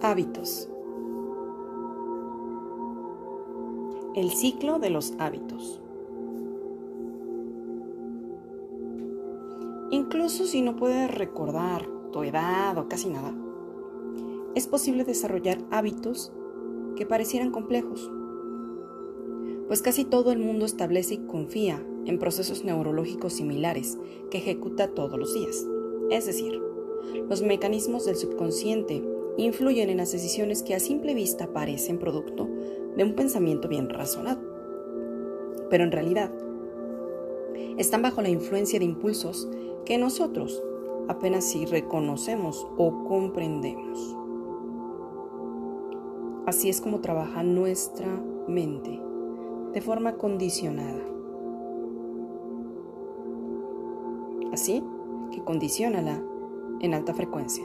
Hábitos. El ciclo de los hábitos. Incluso si no puedes recordar tu edad o casi nada, es posible desarrollar hábitos que parecieran complejos, pues casi todo el mundo establece y confía en procesos neurológicos similares que ejecuta todos los días. Es decir, los mecanismos del subconsciente influyen en las decisiones que a simple vista parecen producto de un pensamiento bien razonado. Pero en realidad, están bajo la influencia de impulsos que nosotros apenas si reconocemos o comprendemos. Así es como trabaja nuestra mente, de forma condicionada. Así que condicionala en alta frecuencia,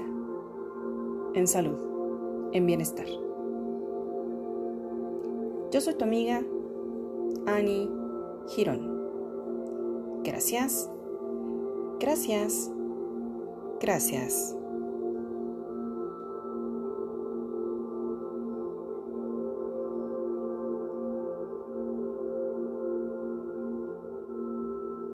en salud, en bienestar. Yo soy tu amiga Annie Girón. Gracias, gracias, gracias.